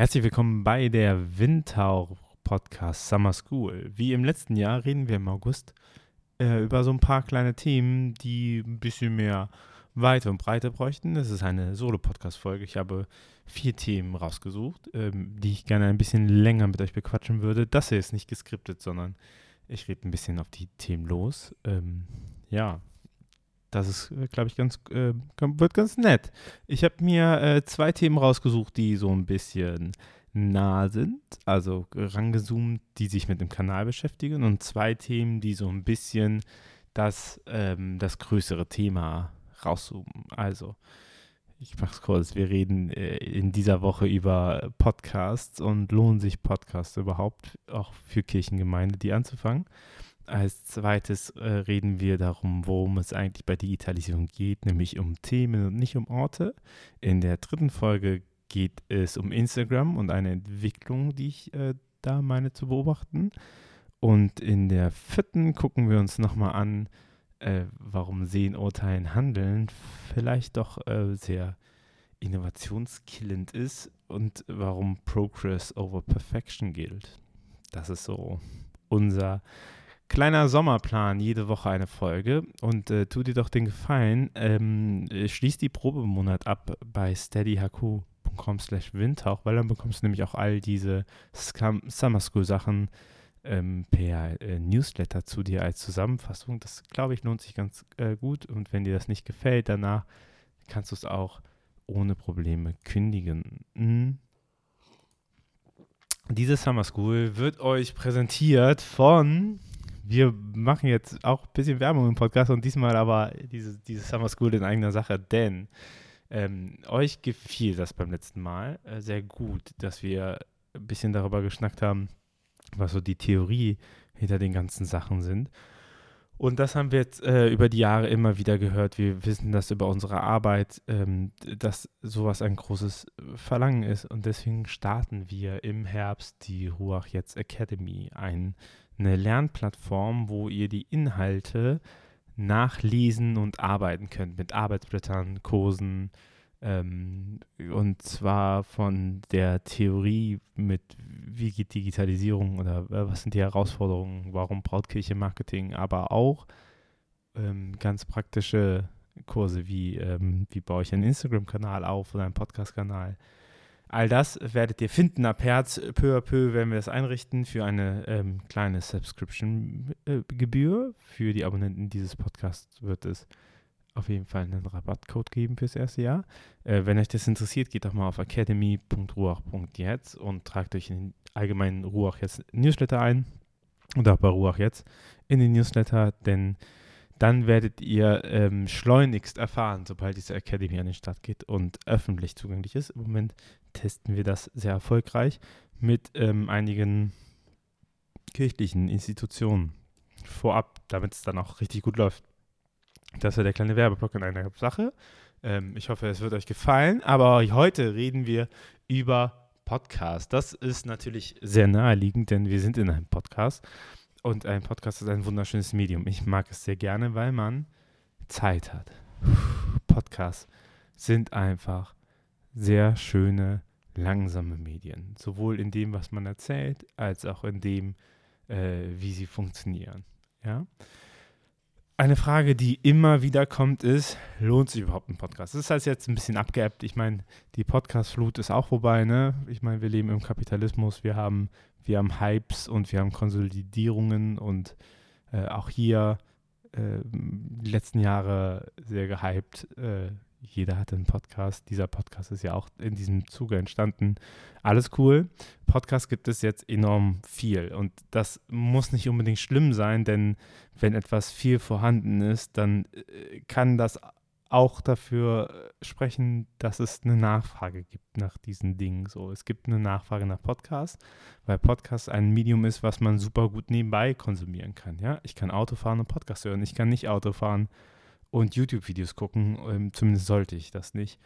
Herzlich willkommen bei der Windhauch Podcast Summer School. Wie im letzten Jahr reden wir im August äh, über so ein paar kleine Themen, die ein bisschen mehr Weite und Breite bräuchten. Das ist eine Solo-Podcast-Folge. Ich habe vier Themen rausgesucht, ähm, die ich gerne ein bisschen länger mit euch bequatschen würde. Das hier ist nicht geskriptet, sondern ich rede ein bisschen auf die Themen los. Ähm, ja, das ist, äh, glaube ich, ganz, äh, wird ganz nett. Ich habe mir äh, zwei Themen rausgesucht, die so ein bisschen nah sind, also rangezoomt, die sich mit dem Kanal beschäftigen und zwei Themen, die so ein bisschen das, ähm, das größere Thema rauszoomen. Also, ich mache es kurz, wir reden äh, in dieser Woche über Podcasts und lohnen sich Podcasts überhaupt, auch für Kirchengemeinde, die anzufangen. Als zweites äh, reden wir darum, worum es eigentlich bei Digitalisierung geht, nämlich um Themen und nicht um Orte. In der dritten Folge geht es um Instagram und eine Entwicklung, die ich äh, da meine zu beobachten. Und in der vierten gucken wir uns nochmal an, äh, warum Sehen, Urteilen, Handeln vielleicht doch äh, sehr innovationskillend ist und warum Progress over Perfection gilt. Das ist so unser kleiner Sommerplan, jede Woche eine Folge. Und äh, tu dir doch den Gefallen, ähm, schließ die Probemonat ab bei steadyhq.com slash windhauch, weil dann bekommst du nämlich auch all diese Scum Summer School Sachen ähm, per äh, Newsletter zu dir als Zusammenfassung. Das, glaube ich, lohnt sich ganz äh, gut. Und wenn dir das nicht gefällt, danach kannst du es auch ohne Probleme kündigen. Mhm. Diese Summer School wird euch präsentiert von wir machen jetzt auch ein bisschen Werbung im Podcast und diesmal aber diese, diese Summer School in eigener Sache, denn ähm, euch gefiel das beim letzten Mal äh, sehr gut, dass wir ein bisschen darüber geschnackt haben, was so die Theorie hinter den ganzen Sachen sind. Und das haben wir jetzt äh, über die Jahre immer wieder gehört. Wir wissen das über unsere Arbeit, ähm, dass sowas ein großes Verlangen ist. Und deswegen starten wir im Herbst die Ruach Jetzt Academy, ein eine Lernplattform, wo ihr die Inhalte nachlesen und arbeiten könnt mit Arbeitsblättern, Kursen ähm, und zwar von der Theorie mit wie geht Digitalisierung oder äh, was sind die Herausforderungen, warum braucht Kirche Marketing, aber auch ähm, ganz praktische Kurse wie ähm, wie baue ich einen Instagram-Kanal auf oder einen Podcast-Kanal All das werdet ihr finden. Ab Herz, peu à peu werden wir das einrichten für eine ähm, kleine Subscription-Gebühr. Für die Abonnenten dieses Podcasts wird es auf jeden Fall einen Rabattcode geben fürs erste Jahr. Äh, wenn euch das interessiert, geht doch mal auf academy.ruach.jetzt und tragt euch in den allgemeinen Ruach jetzt Newsletter ein und auch bei Ruach jetzt in den Newsletter, denn dann werdet ihr ähm, schleunigst erfahren, sobald diese Academy an den Start geht und öffentlich zugänglich ist. Im Moment testen wir das sehr erfolgreich mit ähm, einigen kirchlichen Institutionen vorab, damit es dann auch richtig gut läuft. Das ist der kleine Werbeblock in einer Sache. Ähm, ich hoffe, es wird euch gefallen. Aber heute reden wir über Podcast. Das ist natürlich sehr naheliegend, denn wir sind in einem Podcast. Und ein Podcast ist ein wunderschönes Medium. Ich mag es sehr gerne, weil man Zeit hat. Podcasts sind einfach sehr schöne, langsame Medien. Sowohl in dem, was man erzählt, als auch in dem, äh, wie sie funktionieren. Ja. Eine Frage, die immer wieder kommt, ist, lohnt sich überhaupt ein Podcast? Das ist halt jetzt ein bisschen abgeappt. Ich meine, die Podcast-Flut ist auch vorbei, ne? Ich meine, wir leben im Kapitalismus, wir haben, wir haben Hypes und wir haben Konsolidierungen und äh, auch hier äh, die letzten Jahre sehr gehypt, äh, jeder hatte einen Podcast. Dieser Podcast ist ja auch in diesem Zuge entstanden. Alles cool. Podcast gibt es jetzt enorm viel. Und das muss nicht unbedingt schlimm sein, denn wenn etwas viel vorhanden ist, dann äh, kann das auch dafür sprechen, dass es eine Nachfrage gibt nach diesen Dingen. So, es gibt eine Nachfrage nach Podcasts, weil Podcast ein Medium ist, was man super gut nebenbei konsumieren kann. Ja, ich kann Auto fahren und Podcast hören. Ich kann nicht Auto fahren und YouTube-Videos gucken. Ähm, zumindest sollte ich das nicht.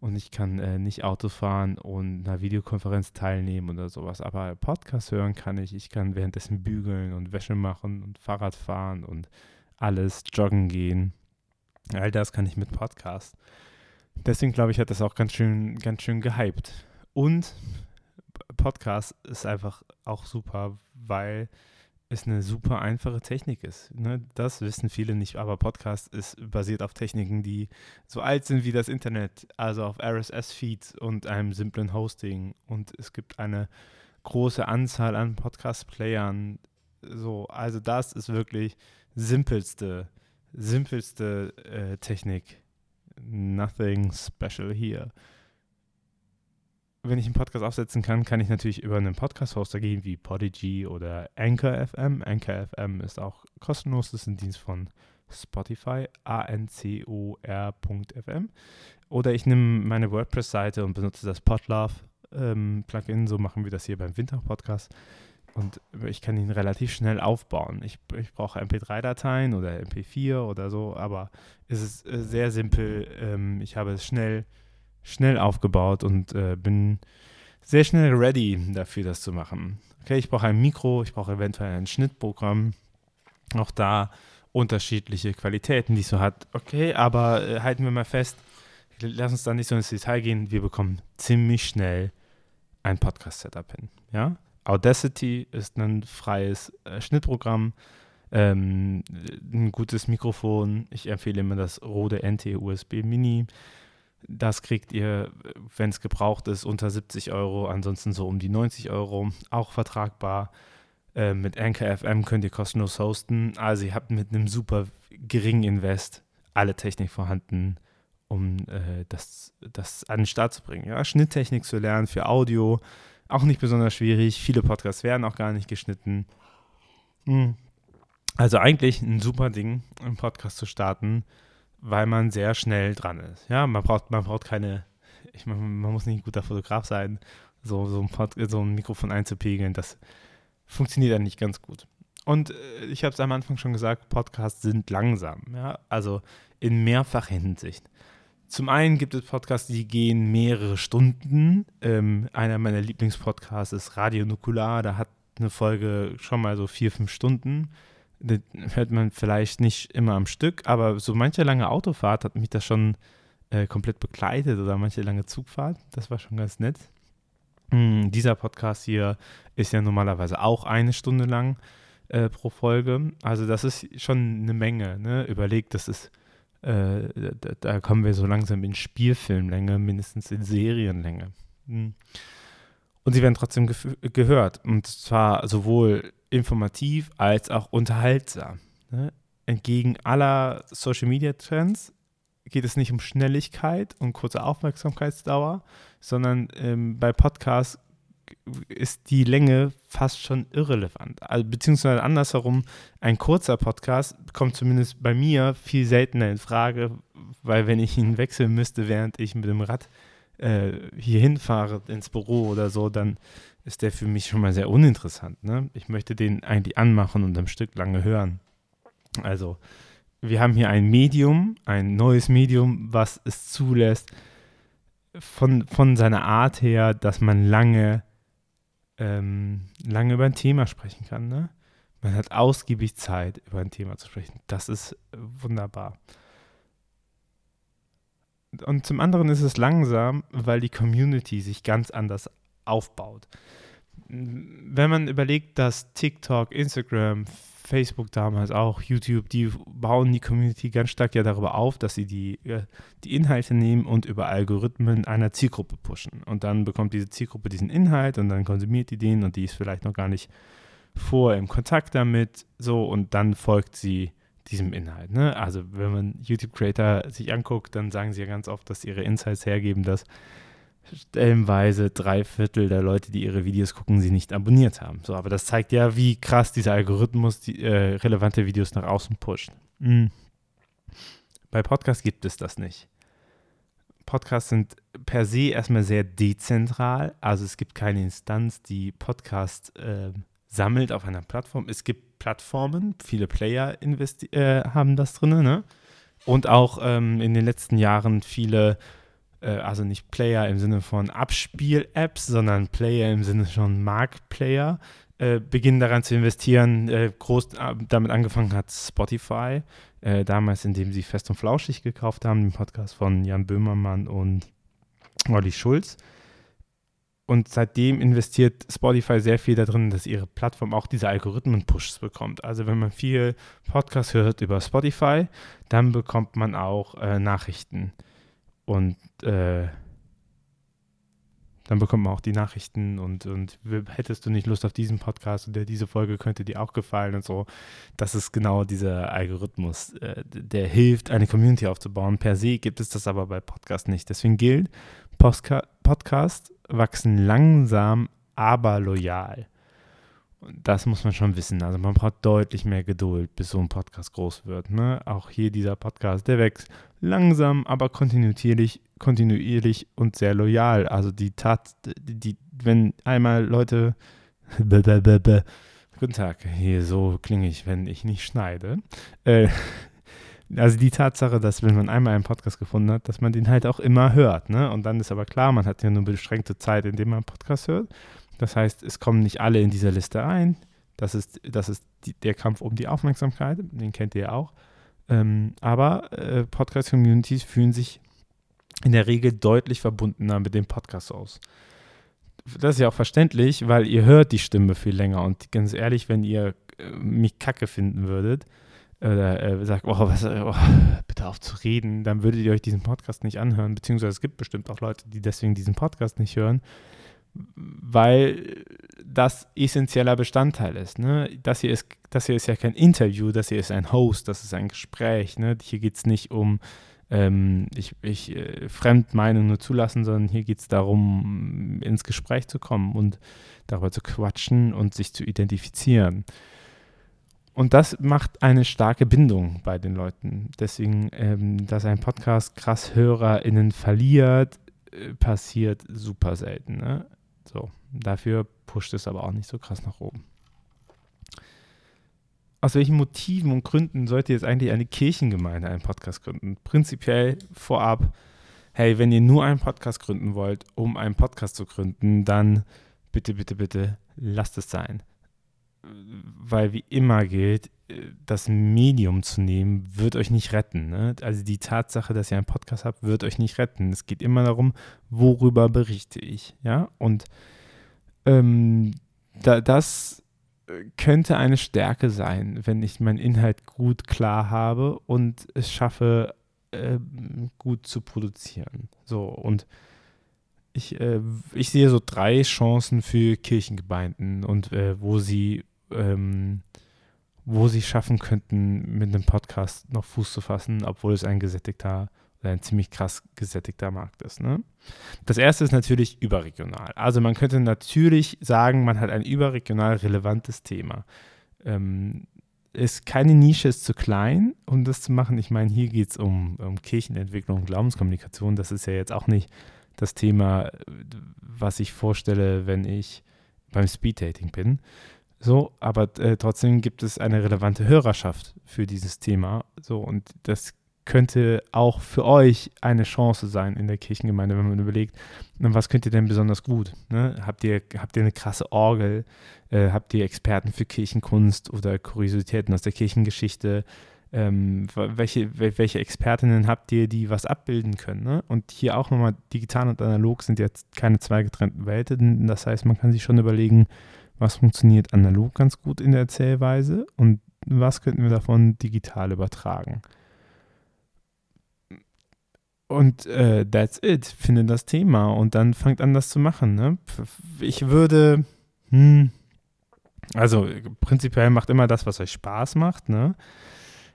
Und ich kann äh, nicht Auto fahren und einer Videokonferenz teilnehmen oder sowas. Aber Podcast hören kann ich. Ich kann währenddessen bügeln und Wäsche machen und Fahrrad fahren und alles, joggen gehen. All das kann ich mit Podcast. Deswegen glaube ich, hat das auch ganz schön, ganz schön gehypt. Und Podcast ist einfach auch super, weil es eine super einfache Technik ist. Ne? Das wissen viele nicht, aber Podcast ist basiert auf Techniken, die so alt sind wie das Internet, also auf RSS-Feeds und einem simplen Hosting. Und es gibt eine große Anzahl an Podcast-Playern. So, also das ist wirklich simpelste, simpelste äh, Technik. Nothing special here wenn ich einen Podcast aufsetzen kann, kann ich natürlich über einen Podcast-Hoster gehen, wie Podigy oder Anchor FM. Anchor FM ist auch kostenlos, das ist ein Dienst von Spotify, A-N-C-O-R.fm. Oder ich nehme meine WordPress-Seite und benutze das Podlove-Plugin, ähm, so machen wir das hier beim Winter-Podcast. Und ich kann ihn relativ schnell aufbauen. Ich, ich brauche MP3-Dateien oder MP4 oder so, aber es ist äh, sehr simpel. Ähm, ich habe es schnell schnell aufgebaut und äh, bin sehr schnell ready dafür, das zu machen. Okay, ich brauche ein Mikro, ich brauche eventuell ein Schnittprogramm. Auch da unterschiedliche Qualitäten, die es so hat. Okay, aber äh, halten wir mal fest, lass uns da nicht so ins Detail gehen. Wir bekommen ziemlich schnell ein Podcast-Setup hin. Ja? Audacity ist ein freies äh, Schnittprogramm, ähm, ein gutes Mikrofon. Ich empfehle immer das Rode NT USB Mini. Das kriegt ihr, wenn es gebraucht ist, unter 70 Euro, ansonsten so um die 90 Euro, auch vertragbar. Äh, mit Anchor FM könnt ihr kostenlos hosten. Also ihr habt mit einem super geringen Invest alle Technik vorhanden, um äh, das, das an den Start zu bringen. Ja? Schnitttechnik zu lernen für Audio, auch nicht besonders schwierig. Viele Podcasts werden auch gar nicht geschnitten. Hm. Also eigentlich ein super Ding, einen Podcast zu starten weil man sehr schnell dran ist. Ja, man braucht, man braucht keine, ich meine, man muss nicht ein guter Fotograf sein, so, so, ein, Pod, so ein Mikrofon einzupegeln, das funktioniert dann nicht ganz gut. Und äh, ich habe es am Anfang schon gesagt, Podcasts sind langsam, ja, also in mehrfacher Hinsicht. Zum einen gibt es Podcasts, die gehen mehrere Stunden. Ähm, einer meiner Lieblingspodcasts ist Radio Nukular, da hat eine Folge schon mal so vier, fünf Stunden das hört man vielleicht nicht immer am Stück, aber so manche lange Autofahrt hat mich das schon äh, komplett begleitet oder manche lange Zugfahrt. Das war schon ganz nett. Hm, dieser Podcast hier ist ja normalerweise auch eine Stunde lang äh, pro Folge. Also das ist schon eine Menge. Ne? Überlegt, das ist, äh, da, da, kommen wir so langsam in Spielfilmlänge, mindestens in Serienlänge. Hm. Und sie werden trotzdem gehört. Und zwar sowohl informativ als auch unterhaltsam. Ne? Entgegen aller Social Media Trends geht es nicht um Schnelligkeit und kurze Aufmerksamkeitsdauer, sondern ähm, bei Podcasts ist die Länge fast schon irrelevant. Also, beziehungsweise andersherum, ein kurzer Podcast kommt zumindest bei mir viel seltener in Frage, weil wenn ich ihn wechseln müsste, während ich mit dem Rad äh, hier hinfahre ins Büro oder so, dann ist der für mich schon mal sehr uninteressant. Ne? Ich möchte den eigentlich anmachen und am Stück lange hören. Also, wir haben hier ein Medium, ein neues Medium, was es zulässt, von, von seiner Art her, dass man lange, ähm, lange über ein Thema sprechen kann. Ne? Man hat ausgiebig Zeit, über ein Thema zu sprechen. Das ist wunderbar. Und zum anderen ist es langsam, weil die Community sich ganz anders aufbaut. Wenn man überlegt, dass TikTok, Instagram, Facebook damals auch, YouTube, die bauen die Community ganz stark ja darüber auf, dass sie die, äh, die Inhalte nehmen und über Algorithmen einer Zielgruppe pushen. Und dann bekommt diese Zielgruppe diesen Inhalt und dann konsumiert die den und die ist vielleicht noch gar nicht vor im Kontakt damit, so und dann folgt sie diesem Inhalt. Ne? Also wenn man YouTube-Creator sich anguckt, dann sagen sie ja ganz oft, dass ihre Insights hergeben, dass stellenweise drei Viertel der Leute, die ihre Videos gucken, sie nicht abonniert haben. So, aber das zeigt ja, wie krass dieser Algorithmus die, äh, relevante Videos nach außen pusht. Mhm. Bei Podcasts gibt es das nicht. Podcasts sind per se erstmal sehr dezentral, also es gibt keine Instanz, die Podcast äh, sammelt auf einer Plattform. Es gibt Plattformen, viele Player äh, haben das drin, ne? Und auch ähm, in den letzten Jahren viele äh, also nicht Player im Sinne von Abspiel-Apps, sondern Player im Sinne von Marktplayer, äh, beginnen daran zu investieren. Äh, groß äh, damit angefangen hat Spotify, äh, damals, indem sie Fest und Flauschig gekauft haben, den Podcast von Jan Böhmermann und Olli Schulz. Und seitdem investiert Spotify sehr viel darin, dass ihre Plattform auch diese Algorithmen-Pushs bekommt. Also wenn man viel Podcast hört über Spotify, dann bekommt man auch äh, Nachrichten. Und äh, dann bekommt man auch die Nachrichten und, und hättest du nicht Lust auf diesen Podcast und diese Folge könnte dir auch gefallen und so. Das ist genau dieser Algorithmus, äh, der hilft, eine Community aufzubauen. Per se gibt es das aber bei Podcasts nicht. Deswegen gilt, Postka Podcast wachsen langsam, aber loyal. Und das muss man schon wissen. Also man braucht deutlich mehr Geduld, bis so ein Podcast groß wird. Ne? Auch hier dieser Podcast, der wächst langsam, aber kontinuierlich, kontinuierlich und sehr loyal. Also die Tat, die, wenn einmal Leute Guten Tag, hier so klinge ich, wenn ich nicht schneide. Äh, also die Tatsache, dass wenn man einmal einen Podcast gefunden hat, dass man den halt auch immer hört. Ne? Und dann ist aber klar, man hat ja nur beschränkte Zeit, in der man einen Podcast hört. Das heißt, es kommen nicht alle in dieser Liste ein. Das ist, das ist die, der Kampf um die Aufmerksamkeit, den kennt ihr ja auch. Ähm, aber äh, Podcast-Communities fühlen sich in der Regel deutlich verbundener mit dem Podcast aus. Das ist ja auch verständlich, weil ihr hört die Stimme viel länger. Und ganz ehrlich, wenn ihr äh, mich kacke finden würdet, oder äh, sagt, oh, was, oh, bitte auf zu reden, dann würdet ihr euch diesen Podcast nicht anhören. Beziehungsweise es gibt bestimmt auch Leute, die deswegen diesen Podcast nicht hören, weil das essentieller Bestandteil ist. Ne? Das, hier ist das hier ist ja kein Interview, das hier ist ein Host, das ist ein Gespräch. Ne? Hier geht es nicht um ähm, ich, ich äh, Fremdmeinung nur zulassen, sondern hier geht es darum, ins Gespräch zu kommen und darüber zu quatschen und sich zu identifizieren. Und das macht eine starke Bindung bei den Leuten. Deswegen, ähm, dass ein Podcast krass HörerInnen verliert, äh, passiert super selten. Ne? So, dafür pusht es aber auch nicht so krass nach oben. Aus welchen Motiven und Gründen sollte jetzt eigentlich eine Kirchengemeinde einen Podcast gründen? Prinzipiell vorab, hey, wenn ihr nur einen Podcast gründen wollt, um einen Podcast zu gründen, dann bitte, bitte, bitte lasst es sein weil wie immer gilt, das Medium zu nehmen, wird euch nicht retten. Ne? Also die Tatsache, dass ihr einen Podcast habt, wird euch nicht retten. Es geht immer darum, worüber berichte ich. Ja, und ähm, da, das könnte eine Stärke sein, wenn ich meinen Inhalt gut klar habe und es schaffe, äh, gut zu produzieren. So, und ich, äh, ich sehe so drei Chancen für Kirchengemeinden und äh, wo sie ähm, wo sie schaffen könnten, mit einem Podcast noch Fuß zu fassen, obwohl es ein gesättigter oder ein ziemlich krass gesättigter Markt ist. Ne? Das erste ist natürlich überregional. Also man könnte natürlich sagen, man hat ein überregional relevantes Thema. Ähm, ist keine Nische ist zu klein, um das zu machen. Ich meine, hier geht es um, um Kirchenentwicklung Glaubenskommunikation. Das ist ja jetzt auch nicht das Thema, was ich vorstelle, wenn ich beim Speeddating bin. So, aber äh, trotzdem gibt es eine relevante Hörerschaft für dieses Thema. So, und das könnte auch für euch eine Chance sein in der Kirchengemeinde, wenn man überlegt, was könnt ihr denn besonders gut? Ne? Habt, ihr, habt ihr eine krasse Orgel? Äh, habt ihr Experten für Kirchenkunst oder Kuriositäten aus der Kirchengeschichte? Ähm, welche, welche Expertinnen habt ihr, die was abbilden können? Ne? Und hier auch nochmal, digital und analog sind jetzt keine zwei getrennten Welten. Das heißt, man kann sich schon überlegen, was funktioniert analog ganz gut in der Erzählweise und was könnten wir davon digital übertragen. Und äh, that's it. Finde das Thema und dann fangt an, das zu machen. Ne? Ich würde, hm, also prinzipiell macht immer das, was euch Spaß macht. Ne?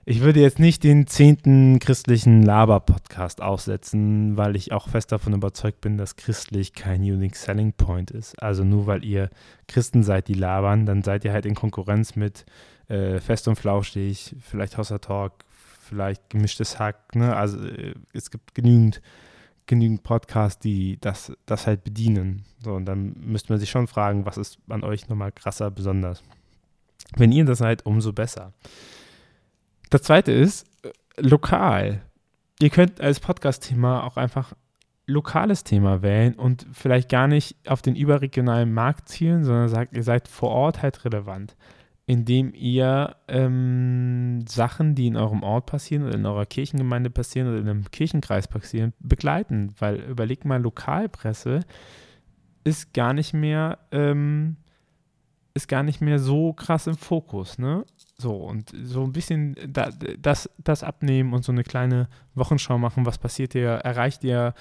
Ich würde jetzt nicht den zehnten christlichen Laber-Podcast aufsetzen, weil ich auch fest davon überzeugt bin, dass christlich kein Unique Selling Point ist. Also nur weil ihr Christen seid, die labern, dann seid ihr halt in Konkurrenz mit äh, Fest und Flauschig, vielleicht Hauser Talk, vielleicht gemischtes Hack. Ne? Also äh, es gibt genügend, genügend Podcasts, die das, das halt bedienen. So, und dann müsste man sich schon fragen, was ist an euch nochmal krasser besonders. Wenn ihr das seid, umso besser. Das zweite ist äh, lokal. Ihr könnt als Podcast-Thema auch einfach lokales Thema wählen und vielleicht gar nicht auf den überregionalen Markt zielen, sondern sagt, ihr seid vor Ort halt relevant, indem ihr ähm, Sachen, die in eurem Ort passieren oder in eurer Kirchengemeinde passieren oder in einem Kirchenkreis passieren, begleiten. Weil überlegt mal, Lokalpresse ist gar nicht mehr, ähm, ist gar nicht mehr so krass im Fokus, ne? So, und so ein bisschen da, das, das abnehmen und so eine kleine Wochenschau machen, was passiert dir, erreicht ihr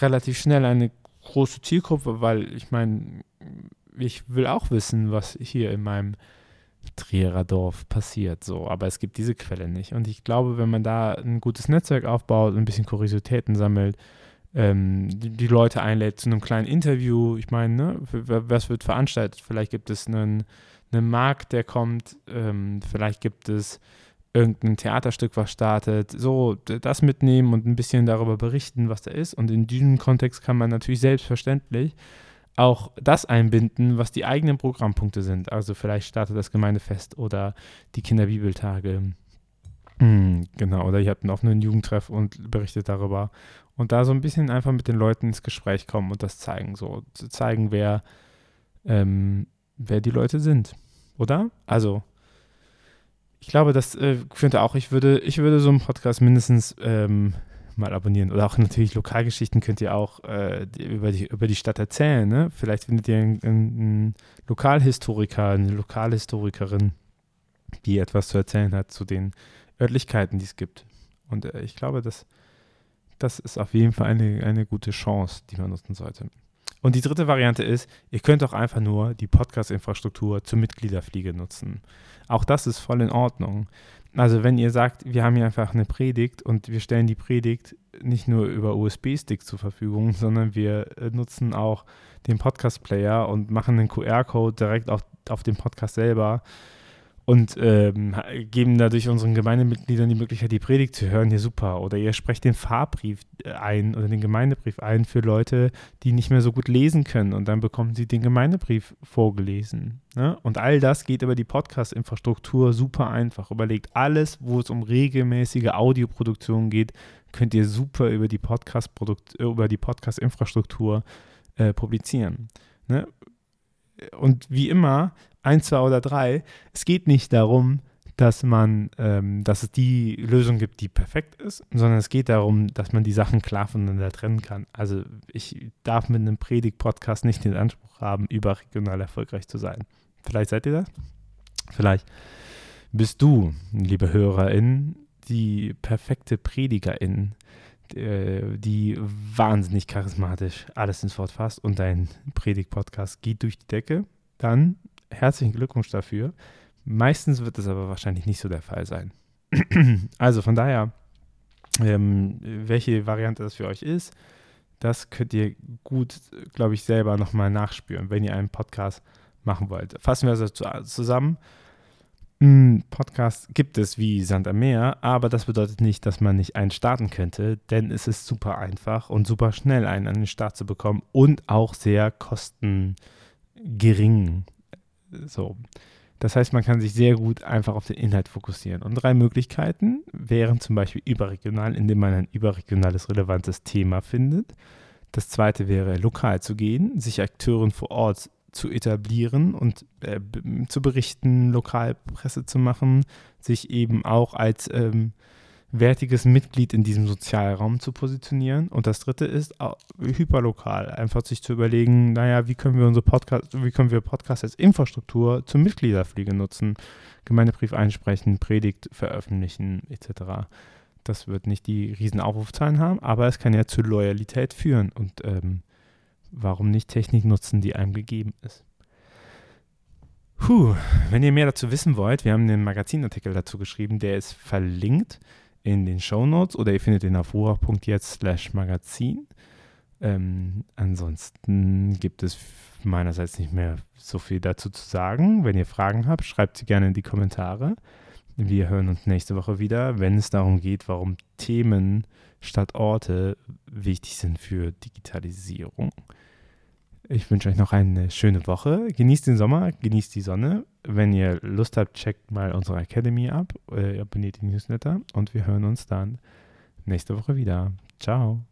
relativ schnell eine große Zielgruppe, weil ich meine, ich will auch wissen, was hier in meinem Trierer Dorf passiert, so, aber es gibt diese Quelle nicht. Und ich glaube, wenn man da ein gutes Netzwerk aufbaut, ein bisschen Kuriositäten sammelt, ähm, die, die, Leute einlädt zu einem kleinen Interview, ich meine, ne, was wird veranstaltet? Vielleicht gibt es einen, einen Markt, der kommt, ähm, vielleicht gibt es irgendein Theaterstück, was startet, so das mitnehmen und ein bisschen darüber berichten, was da ist. Und in diesem Kontext kann man natürlich selbstverständlich auch das einbinden, was die eigenen Programmpunkte sind. Also vielleicht startet das Gemeindefest oder die Kinderbibeltage. Hm, genau, oder ihr habt einen offenen Jugendtreff und berichtet darüber. Und da so ein bisschen einfach mit den Leuten ins Gespräch kommen und das zeigen, so zu zeigen, wer, ähm, wer die Leute sind. Oder? Also, ich glaube, das äh, könnte auch, ich würde, ich würde so einen Podcast mindestens ähm, mal abonnieren. Oder auch natürlich Lokalgeschichten könnt ihr auch äh, über, die, über die Stadt erzählen. Ne? Vielleicht findet ihr einen, einen Lokalhistoriker, eine Lokalhistorikerin, die etwas zu erzählen hat zu den Örtlichkeiten, die es gibt. Und äh, ich glaube, das, das ist auf jeden Fall eine, eine gute Chance, die man nutzen sollte. Und die dritte Variante ist, ihr könnt auch einfach nur die Podcast-Infrastruktur zur Mitgliederfliege nutzen. Auch das ist voll in Ordnung. Also wenn ihr sagt, wir haben hier einfach eine Predigt und wir stellen die Predigt nicht nur über USB-Stick zur Verfügung, sondern wir äh, nutzen auch den Podcast-Player und machen den QR-Code direkt auf, auf dem Podcast selber und ähm, geben dadurch unseren Gemeindemitgliedern die Möglichkeit, die Predigt zu hören. Ja, super. Oder ihr sprecht den Fahrbrief äh, ein oder den Gemeindebrief ein für Leute, die nicht mehr so gut lesen können. Und dann bekommen sie den Gemeindebrief vorgelesen. Ne? Und all das geht über die Podcast-Infrastruktur super einfach. Überlegt alles, wo es um regelmäßige Audioproduktion geht, könnt ihr super über die Podcast Podcast-Infrastruktur äh, publizieren. Ne? Und wie immer ein, zwei oder drei. Es geht nicht darum, dass man, ähm, dass es die Lösung gibt, die perfekt ist, sondern es geht darum, dass man die Sachen klar voneinander trennen kann. Also ich darf mit einem Predigt-Podcast nicht den Anspruch haben, überregional erfolgreich zu sein. Vielleicht seid ihr das? Vielleicht bist du, liebe HörerInnen, die perfekte Predigerin, die wahnsinnig charismatisch alles ins Wort fasst und dein Predigt-Podcast geht durch die Decke, dann herzlichen Glückwunsch dafür. Meistens wird es aber wahrscheinlich nicht so der Fall sein. also von daher, ähm, welche Variante das für euch ist, das könnt ihr gut, glaube ich, selber nochmal nachspüren, wenn ihr einen Podcast machen wollt. Fassen wir also zusammen. Ein Podcast gibt es wie Sand am Meer, aber das bedeutet nicht, dass man nicht einen starten könnte, denn es ist super einfach und super schnell, einen an den Start zu bekommen und auch sehr kostengering. So. Das heißt, man kann sich sehr gut einfach auf den Inhalt fokussieren. Und drei Möglichkeiten wären zum Beispiel überregional, indem man ein überregionales relevantes Thema findet. Das zweite wäre lokal zu gehen, sich Akteuren vor Ort zu etablieren und äh, zu berichten, Lokalpresse zu machen, sich eben auch als ähm, wertiges Mitglied in diesem Sozialraum zu positionieren. Und das dritte ist hyperlokal, einfach sich zu überlegen, naja, wie können wir unsere Podcast, wie können wir Podcast als Infrastruktur zur Mitgliederfliege nutzen, Gemeindebrief einsprechen, Predigt veröffentlichen, etc. Das wird nicht die riesen Aufrufzahlen haben, aber es kann ja zu Loyalität führen und ähm, warum nicht Technik nutzen, die einem gegeben ist. Puh, wenn ihr mehr dazu wissen wollt, wir haben einen Magazinartikel dazu geschrieben, der ist verlinkt in den Show Notes oder ihr findet ihn auf ruach.jetzt slash magazin. Ähm, ansonsten gibt es meinerseits nicht mehr so viel dazu zu sagen. Wenn ihr Fragen habt, schreibt sie gerne in die Kommentare. Wir hören uns nächste Woche wieder, wenn es darum geht, warum Themen statt Orte wichtig sind für Digitalisierung. Ich wünsche euch noch eine schöne Woche. Genießt den Sommer, genießt die Sonne. Wenn ihr Lust habt, checkt mal unsere Academy ab, äh, abonniert die Newsletter und wir hören uns dann nächste Woche wieder. Ciao.